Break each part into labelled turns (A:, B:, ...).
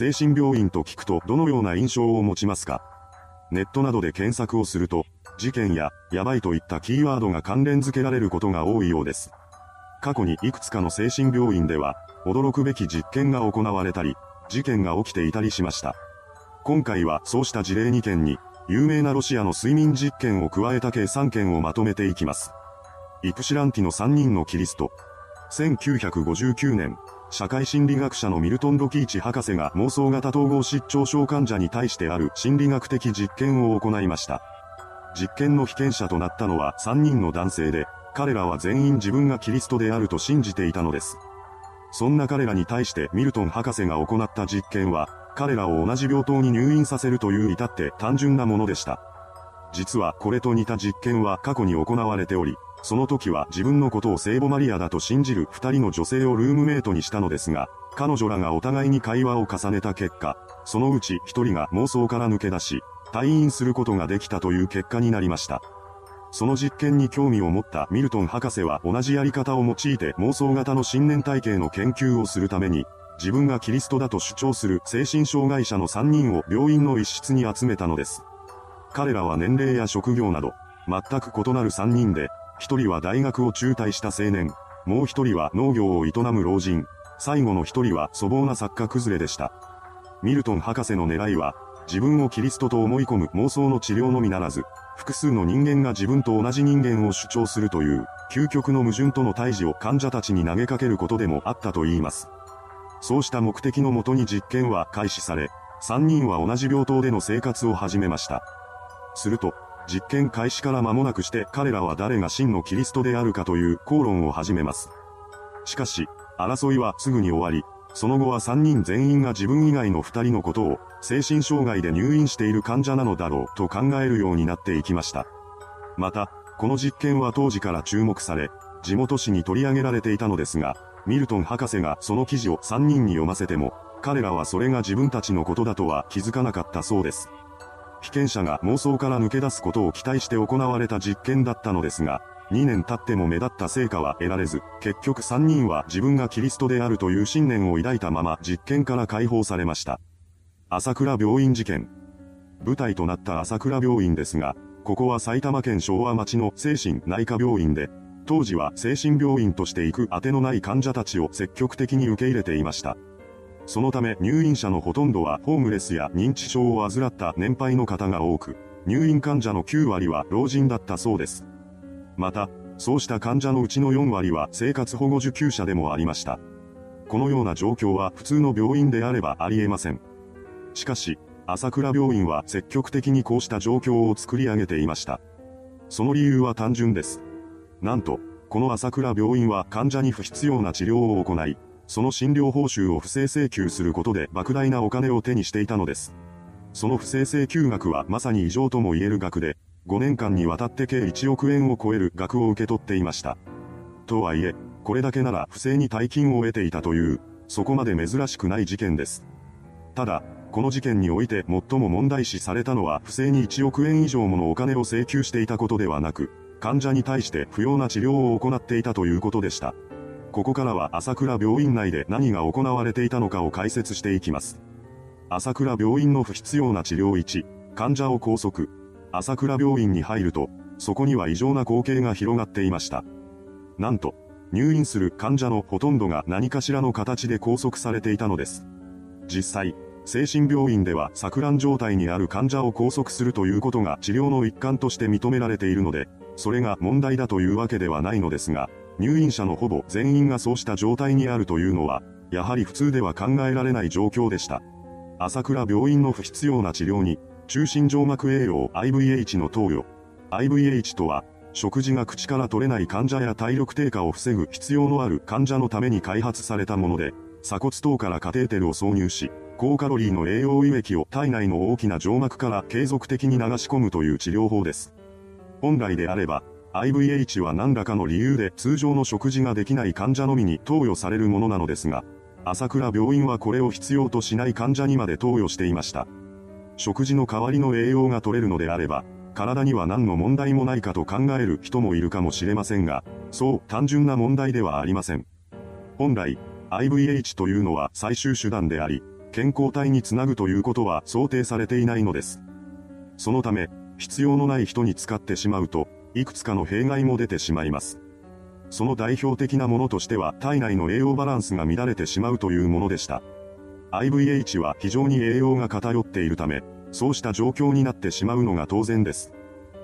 A: 精神病院と聞くとどのような印象を持ちますか？ネットなどで検索をすると、事件や、やばいといったキーワードが関連付けられることが多いようです。過去にいくつかの精神病院では、驚くべき実験が行われたり、事件が起きていたりしました。今回はそうした事例2件に、有名なロシアの睡眠実験を加えた計3件をまとめていきます。イプシランティの3人のキリスト。1959年、社会心理学者のミルトン・ロキーチ博士が妄想型統合失調症患者に対してある心理学的実験を行いました。実験の被験者となったのは3人の男性で、彼らは全員自分がキリストであると信じていたのです。そんな彼らに対してミルトン博士が行った実験は、彼らを同じ病棟に入院させるという至って単純なものでした。実はこれと似た実験は過去に行われており、その時は自分のことを聖母マリアだと信じる二人の女性をルームメイトにしたのですが、彼女らがお互いに会話を重ねた結果、そのうち一人が妄想から抜け出し、退院することができたという結果になりました。その実験に興味を持ったミルトン博士は同じやり方を用いて妄想型の信念体系の研究をするために、自分がキリストだと主張する精神障害者の3人を病院の一室に集めたのです。彼らは年齢や職業など、全く異なる3人で、一人は大学を中退した青年、もう一人は農業を営む老人、最後の一人は粗暴な作家崩れでした。ミルトン博士の狙いは、自分をキリストと思い込む妄想の治療のみならず、複数の人間が自分と同じ人間を主張するという、究極の矛盾との対峙を患者たちに投げかけることでもあったと言います。そうした目的のもとに実験は開始され、3人は同じ病棟での生活を始めました。すると、実験開始から間もなくして彼らは誰が真のキリストであるかという口論を始めます。しかし、争いはすぐに終わり、その後は3人全員が自分以外の2人のことを、精神障害で入院している患者なのだろうと考えるようになっていきました。また、この実験は当時から注目され、地元紙に取り上げられていたのですが、ミルトン博士がその記事を3人に読ませても、彼らはそれが自分たちのことだとは気づかなかったそうです。被験者が妄想から抜け出すことを期待して行われた実験だったのですが、2年経っても目立った成果は得られず、結局3人は自分がキリストであるという信念を抱いたまま実験から解放されました。朝倉病院事件。舞台となった朝倉病院ですが、ここは埼玉県昭和町の精神内科病院で、当時は精神病院として行く当てのない患者たちを積極的に受け入れていました。そのため入院者のほとんどはホームレスや認知症を患った年配の方が多く、入院患者の9割は老人だったそうです。また、そうした患者のうちの4割は生活保護受給者でもありました。このような状況は普通の病院であればありえません。しかし、朝倉病院は積極的にこうした状況を作り上げていました。その理由は単純です。なんと、この朝倉病院は患者に不必要な治療を行い、その診療報酬を不正請求することで莫大なお金を手にしていたのです。その不正請求額はまさに異常とも言える額で、5年間にわたって計1億円を超える額を受け取っていました。とはいえ、これだけなら不正に大金を得ていたという、そこまで珍しくない事件です。ただ、この事件において最も問題視されたのは不正に1億円以上ものお金を請求していたことではなく、患者に対して不要な治療を行っていたということでした。ここからは朝倉病院内で何が行われていたのかを解説していきます。朝倉病院の不必要な治療1、患者を拘束。朝倉病院に入ると、そこには異常な光景が広がっていました。なんと、入院する患者のほとんどが何かしらの形で拘束されていたのです。実際、精神病院では錯乱状態にある患者を拘束するということが治療の一環として認められているので、それが問題だというわけではないのですが、入院者のほぼ全員がそうした状態にあるというのは、やはり普通では考えられない状況でした。朝倉病院の不必要な治療に、中心静脈栄養 IVH の投与。IVH とは、食事が口から取れない患者や体力低下を防ぐ必要のある患者のために開発されたもので、鎖骨等からカテーテルを挿入し、高カロリーの栄養輸液を体内の大きな静脈から継続的に流し込むという治療法です。本来であれば、IVH は何らかの理由で通常の食事ができない患者のみに投与されるものなのですが、朝倉病院はこれを必要としない患者にまで投与していました。食事の代わりの栄養が取れるのであれば、体には何の問題もないかと考える人もいるかもしれませんが、そう単純な問題ではありません。本来、IVH というのは最終手段であり、健康体につなぐということは想定されていないのです。そのため、必要のない人に使ってしまうと、いくつかの弊害も出てしまいます。その代表的なものとしては体内の栄養バランスが乱れてしまうというものでした。IVH は非常に栄養が偏っているため、そうした状況になってしまうのが当然です。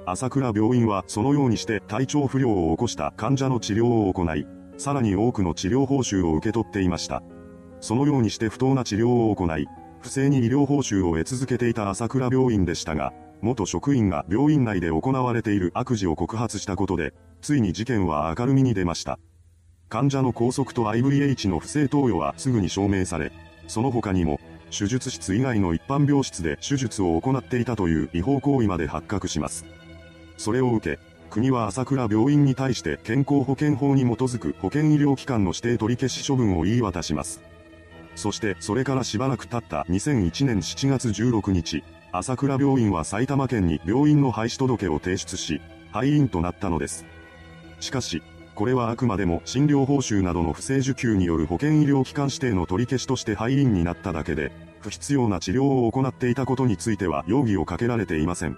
A: 朝倉病院はそのようにして体調不良を起こした患者の治療を行い、さらに多くの治療報酬を受け取っていました。そのようにして不当な治療を行い、不正に医療報酬を得続けていた朝倉病院でしたが、元職員が病院内で行われている悪事を告発したことで、ついに事件は明るみに出ました。患者の拘束と IVH の不正投与はすぐに証明され、その他にも、手術室以外の一般病室で手術を行っていたという違法行為まで発覚します。それを受け、国は朝倉病院に対して健康保険法に基づく保険医療機関の指定取り消し処分を言い渡します。そしてそれからしばらく経った2001年7月16日、朝倉病院は埼玉県に病院の廃止届を提出し、廃院となったのです。しかし、これはあくまでも診療報酬などの不正受給による保険医療機関指定の取り消しとして廃院になっただけで、不必要な治療を行っていたことについては容疑をかけられていません。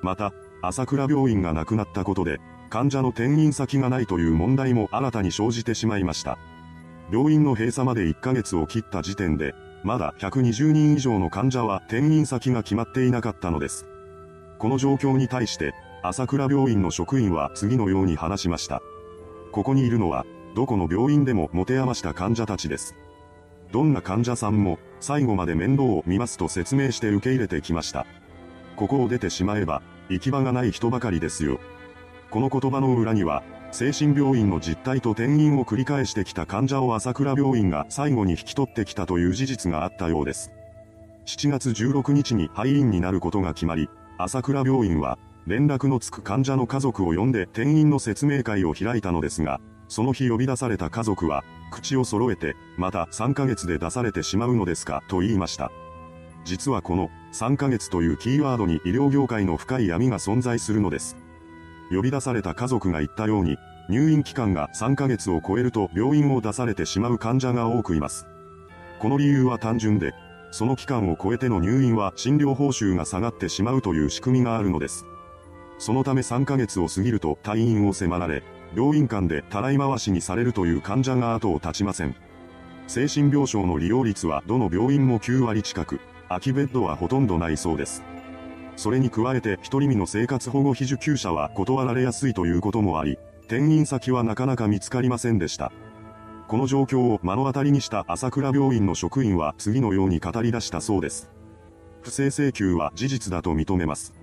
A: また、朝倉病院がなくなったことで、患者の転院先がないという問題も新たに生じてしまいました。病院の閉鎖まで1ヶ月を切った時点で、まだ120人以上の患者は転院先が決まっていなかったのです。この状況に対して、朝倉病院の職員は次のように話しました。ここにいるのは、どこの病院でも持て余した患者たちです。どんな患者さんも、最後まで面倒を見ますと説明して受け入れてきました。ここを出てしまえば、行き場がない人ばかりですよ。この言葉の裏には、精神病院の実態と転院を繰り返してきた患者を朝倉病院が最後に引き取ってきたという事実があったようです。7月16日に廃院になることが決まり、朝倉病院は、連絡のつく患者の家族を呼んで転院の説明会を開いたのですが、その日呼び出された家族は、口を揃えて、また3ヶ月で出されてしまうのですか、と言いました。実はこの、3ヶ月というキーワードに医療業界の深い闇が存在するのです。呼び出された家族が言ったように、入院期間が3ヶ月を超えると病院を出されてしまう患者が多くいます。この理由は単純で、その期間を超えての入院は診療報酬が下がってしまうという仕組みがあるのです。そのため3ヶ月を過ぎると退院を迫られ、病院間でたらい回しにされるという患者が後を絶ちません。精神病床の利用率はどの病院も9割近く、空きベッドはほとんどないそうです。それに加えて一人身の生活保護費受給者は断られやすいということもあり、転院先はなかなか見つかりませんでした。この状況を目の当たりにした朝倉病院の職員は次のように語り出したそうです。不正請求は事実だと認めます。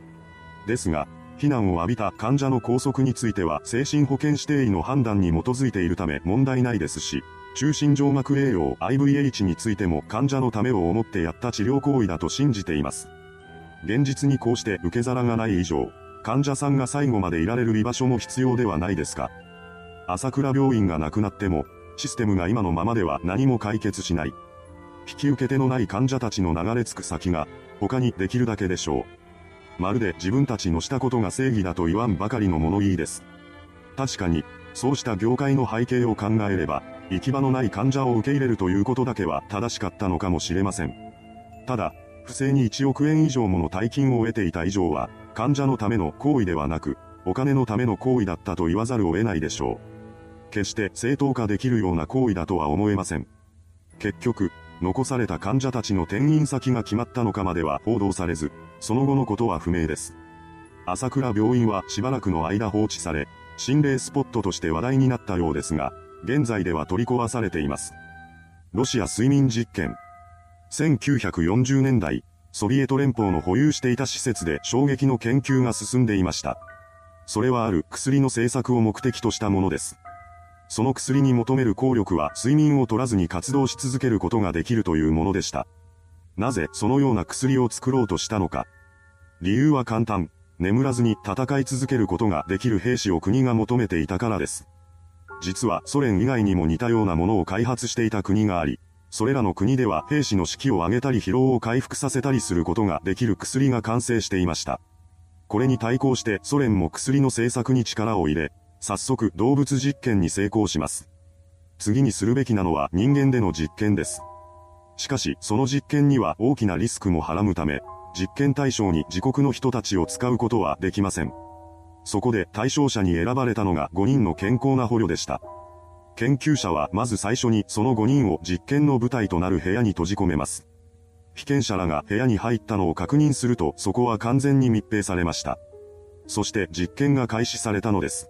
A: ですが、非難を浴びた患者の拘束については精神保健指定医の判断に基づいているため問題ないですし、中心静脈栄養 IVH についても患者のためを思ってやった治療行為だと信じています。現実にこうして受け皿がない以上、患者さんが最後までいられる居場所も必要ではないですか。朝倉病院がなくなっても、システムが今のままでは何も解決しない。引き受け手のない患者たちの流れ着く先が、他にできるだけでしょう。まるで自分たちのしたことが正義だと言わんばかりの物言いです。確かに、そうした業界の背景を考えれば、行き場のない患者を受け入れるということだけは正しかったのかもしれません。ただ、不正に1億円以上もの大金を得ていた以上は、患者のための行為ではなく、お金のための行為だったと言わざるを得ないでしょう。決して正当化できるような行為だとは思えません。結局、残された患者たちの転院先が決まったのかまでは報道されず、その後のことは不明です。朝倉病院はしばらくの間放置され、心霊スポットとして話題になったようですが、現在では取り壊されています。ロシア睡眠実験。1940年代、ソビエト連邦の保有していた施設で衝撃の研究が進んでいました。それはある薬の製作を目的としたものです。その薬に求める効力は睡眠を取らずに活動し続けることができるというものでした。なぜそのような薬を作ろうとしたのか。理由は簡単。眠らずに戦い続けることができる兵士を国が求めていたからです。実はソ連以外にも似たようなものを開発していた国があり、それらの国では兵士の士気を上げたり疲労を回復させたりすることができる薬が完成していました。これに対抗してソ連も薬の製作に力を入れ、早速動物実験に成功します。次にするべきなのは人間での実験です。しかし、その実験には大きなリスクもはらむため、実験対象に自国の人たちを使うことはできません。そこで対象者に選ばれたのが5人の健康な捕虜でした。研究者はまず最初にその5人を実験の舞台となる部屋に閉じ込めます。被験者らが部屋に入ったのを確認するとそこは完全に密閉されました。そして実験が開始されたのです。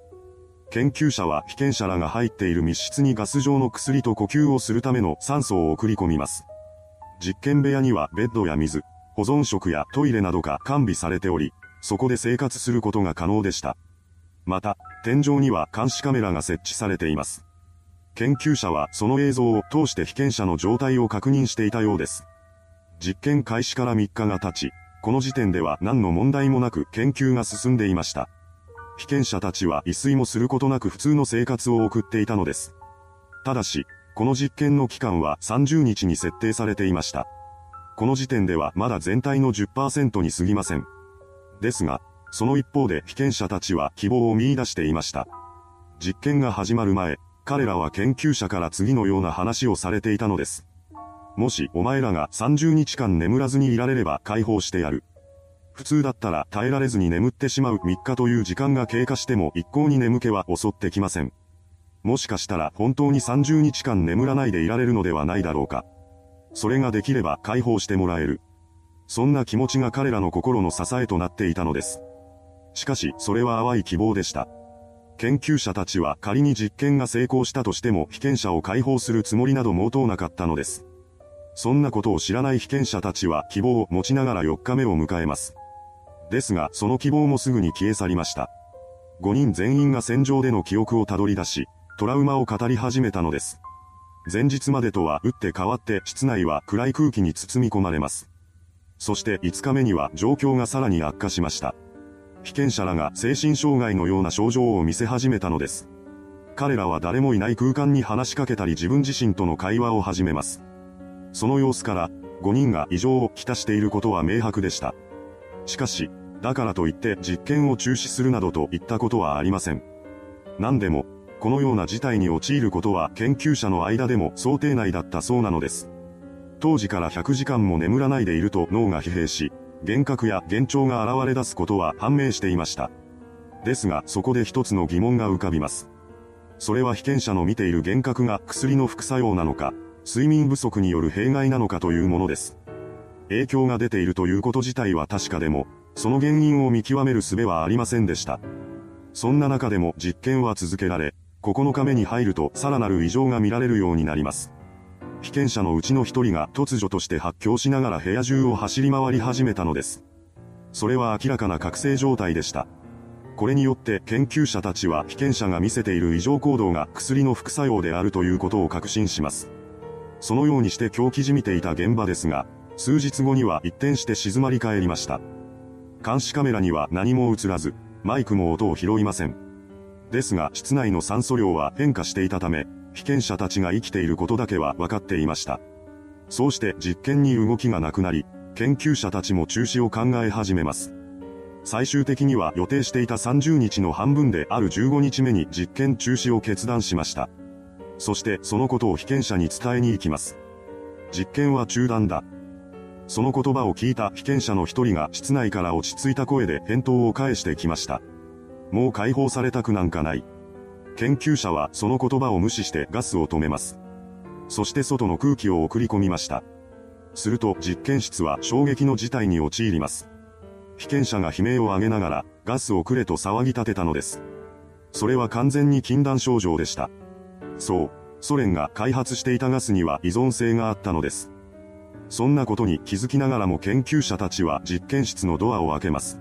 A: 研究者は被験者らが入っている密室にガス状の薬と呼吸をするための酸素を送り込みます。実験部屋にはベッドや水、保存食やトイレなどが完備されており、そこで生活することが可能でした。また、天井には監視カメラが設置されています。研究者はその映像を通して被験者の状態を確認していたようです。実験開始から3日が経ち、この時点では何の問題もなく研究が進んでいました。被験者たちは異水もすることなく普通の生活を送っていたのです。ただし、この実験の期間は30日に設定されていました。この時点ではまだ全体の10%に過ぎません。ですが、その一方で被験者たちは希望を見出していました。実験が始まる前、彼らは研究者から次のような話をされていたのです。もしお前らが30日間眠らずにいられれば解放してやる。普通だったら耐えられずに眠ってしまう3日という時間が経過しても一向に眠気は襲ってきません。もしかしたら本当に30日間眠らないでいられるのではないだろうか。それができれば解放してもらえる。そんな気持ちが彼らの心の支えとなっていたのです。しかし、それは淡い希望でした。研究者たちは仮に実験が成功したとしても被験者を解放するつもりなど毛頭なかったのです。そんなことを知らない被験者たちは希望を持ちながら4日目を迎えます。ですが、その希望もすぐに消え去りました。5人全員が戦場での記憶をたどり出し、トラウマを語り始めたのです。前日までとは打って変わって室内は暗い空気に包み込まれます。そして5日目には状況がさらに悪化しました。被験者らが精神障害のような症状を見せ始めたのです。彼らは誰もいない空間に話しかけたり自分自身との会話を始めます。その様子から、5人が異常をきたしていることは明白でした。しかし、だからといって実験を中止するなどといったことはありません。何でも、このような事態に陥ることは研究者の間でも想定内だったそうなのです。当時から100時間も眠らないでいると脳が疲弊し、幻覚や幻聴が現れ出すことは判明していました。ですが、そこで一つの疑問が浮かびます。それは被験者の見ている幻覚が薬の副作用なのか、睡眠不足による弊害なのかというものです。影響が出ているということ自体は確かでも、その原因を見極める術はありませんでした。そんな中でも実験は続けられ、9日目に入るとさらなる異常が見られるようになります。被験者のうちの一人が突如として発狂しながら部屋中を走り回り始めたのです。それは明らかな覚醒状態でした。これによって研究者たちは被験者が見せている異常行動が薬の副作用であるということを確信します。そのようにして狂気じみていた現場ですが、数日後には一転して静まり返りました。監視カメラには何も映らず、マイクも音を拾いません。ですが室内の酸素量は変化していたため、被験者たちが生きていることだけは分かっていました。そうして実験に動きがなくなり、研究者たちも中止を考え始めます。最終的には予定していた30日の半分である15日目に実験中止を決断しました。そしてそのことを被験者に伝えに行きます。実験は中断だ。その言葉を聞いた被験者の一人が室内から落ち着いた声で返答を返してきました。もう解放されたくなんかない。研究者はその言葉を無視してガスを止めます。そして外の空気を送り込みました。すると実験室は衝撃の事態に陥ります。被験者が悲鳴を上げながらガスをくれと騒ぎ立てたのです。それは完全に禁断症状でした。そう、ソ連が開発していたガスには依存性があったのです。そんなことに気づきながらも研究者たちは実験室のドアを開けます。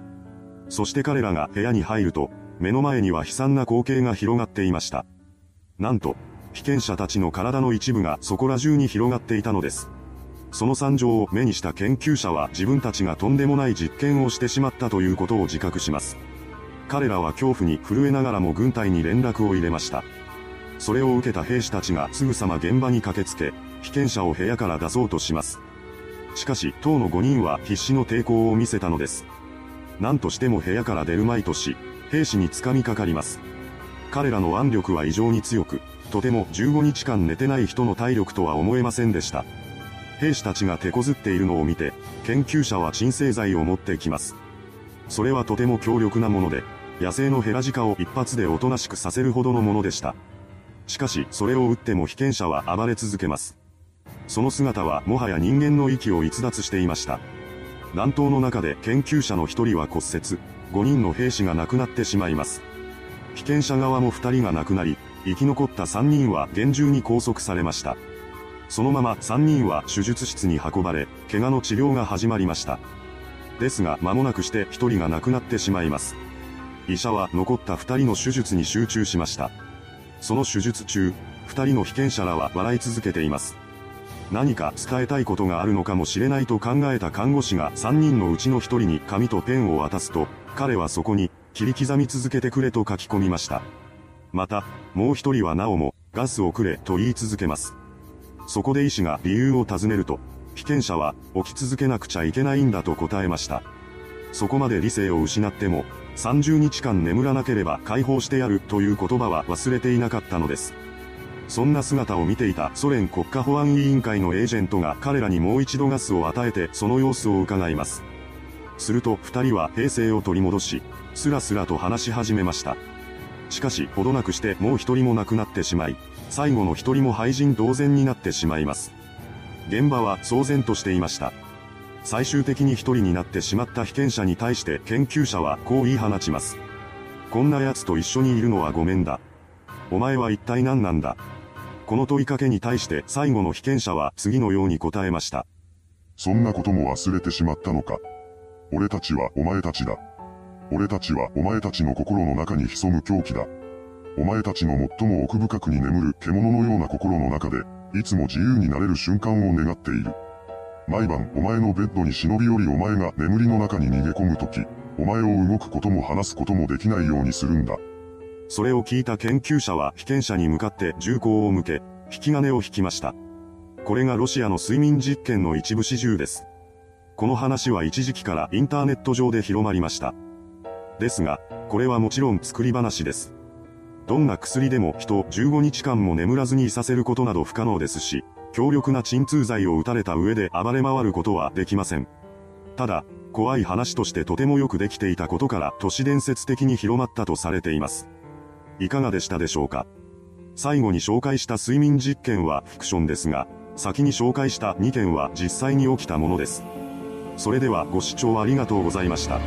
A: そして彼らが部屋に入ると、目の前には悲惨な光景が広がっていました。なんと、被験者たちの体の一部がそこら中に広がっていたのです。その惨状を目にした研究者は自分たちがとんでもない実験をしてしまったということを自覚します。彼らは恐怖に震えながらも軍隊に連絡を入れました。それを受けた兵士たちがすぐさま現場に駆けつけ、被験者を部屋から出そうとします。しかし、当の5人は必死の抵抗を見せたのです。何としても部屋から出るまいとし、兵士に掴みかかります。彼らの腕力は異常に強く、とても15日間寝てない人の体力とは思えませんでした。兵士たちが手こずっているのを見て、研究者は鎮静剤を持ってきます。それはとても強力なもので、野生のヘラジカを一発でおとなしくさせるほどのものでした。しかし、それを撃っても被験者は暴れ続けます。その姿はもはや人間の息を逸脱していました。乱闘の中で研究者の一人は骨折、5人の兵士が亡くなってしまいます。被験者側も2人が亡くなり、生き残った3人は厳重に拘束されました。そのまま3人は手術室に運ばれ、怪我の治療が始まりました。ですが間もなくして1人が亡くなってしまいます。医者は残った2人の手術に集中しました。その手術中、2人の被験者らは笑い続けています。何か伝えたいことがあるのかもしれないと考えた看護師が3人のうちの1人に紙とペンを渡すと、彼はそこに、切り刻み続けてくれと書き込みました。また、もう一人はなおも、ガスをくれと言い続けます。そこで医師が理由を尋ねると、被験者は起き続けなくちゃいけないんだと答えました。そこまで理性を失っても、30日間眠らなければ解放してやるという言葉は忘れていなかったのです。そんな姿を見ていたソ連国家保安委員会のエージェントが彼らにもう一度ガスを与えてその様子を伺います。すると二人は平静を取り戻し、スラスラと話し始めました。しかし、ほどなくしてもう一人も亡くなってしまい、最後の一人も廃人同然になってしまいます。現場は騒然としていました。最終的に一人になってしまった被験者に対して研究者はこう言い放ちます。こんな奴と一緒にいるのはごめんだ。お前は一体何なんだこの問いかけに対して最後の被験者は次のように答えました。
B: そんなことも忘れてしまったのか。俺たちはお前たちだ。俺たちはお前たちの心の中に潜む狂気だ。お前たちの最も奥深くに眠る獣のような心の中で、いつも自由になれる瞬間を願っている。毎晩お前のベッドに忍び寄りお前が眠りの中に逃げ込むとき、お前を動くことも話すこともできないようにするんだ。
A: それを聞いた研究者は被験者に向かって銃口を向け、引き金を引きました。これがロシアの睡眠実験の一部始終です。この話は一時期からインターネット上で広まりました。ですが、これはもちろん作り話です。どんな薬でも人を15日間も眠らずにいさせることなど不可能ですし、強力な鎮痛剤を打たれた上で暴れ回ることはできません。ただ、怖い話としてとてもよくできていたことから都市伝説的に広まったとされています。いかがでしたでしょうか？最後に紹介した睡眠実験はフィクションですが、先に紹介した2件は実際に起きたものです。それではご視聴ありがとうございました。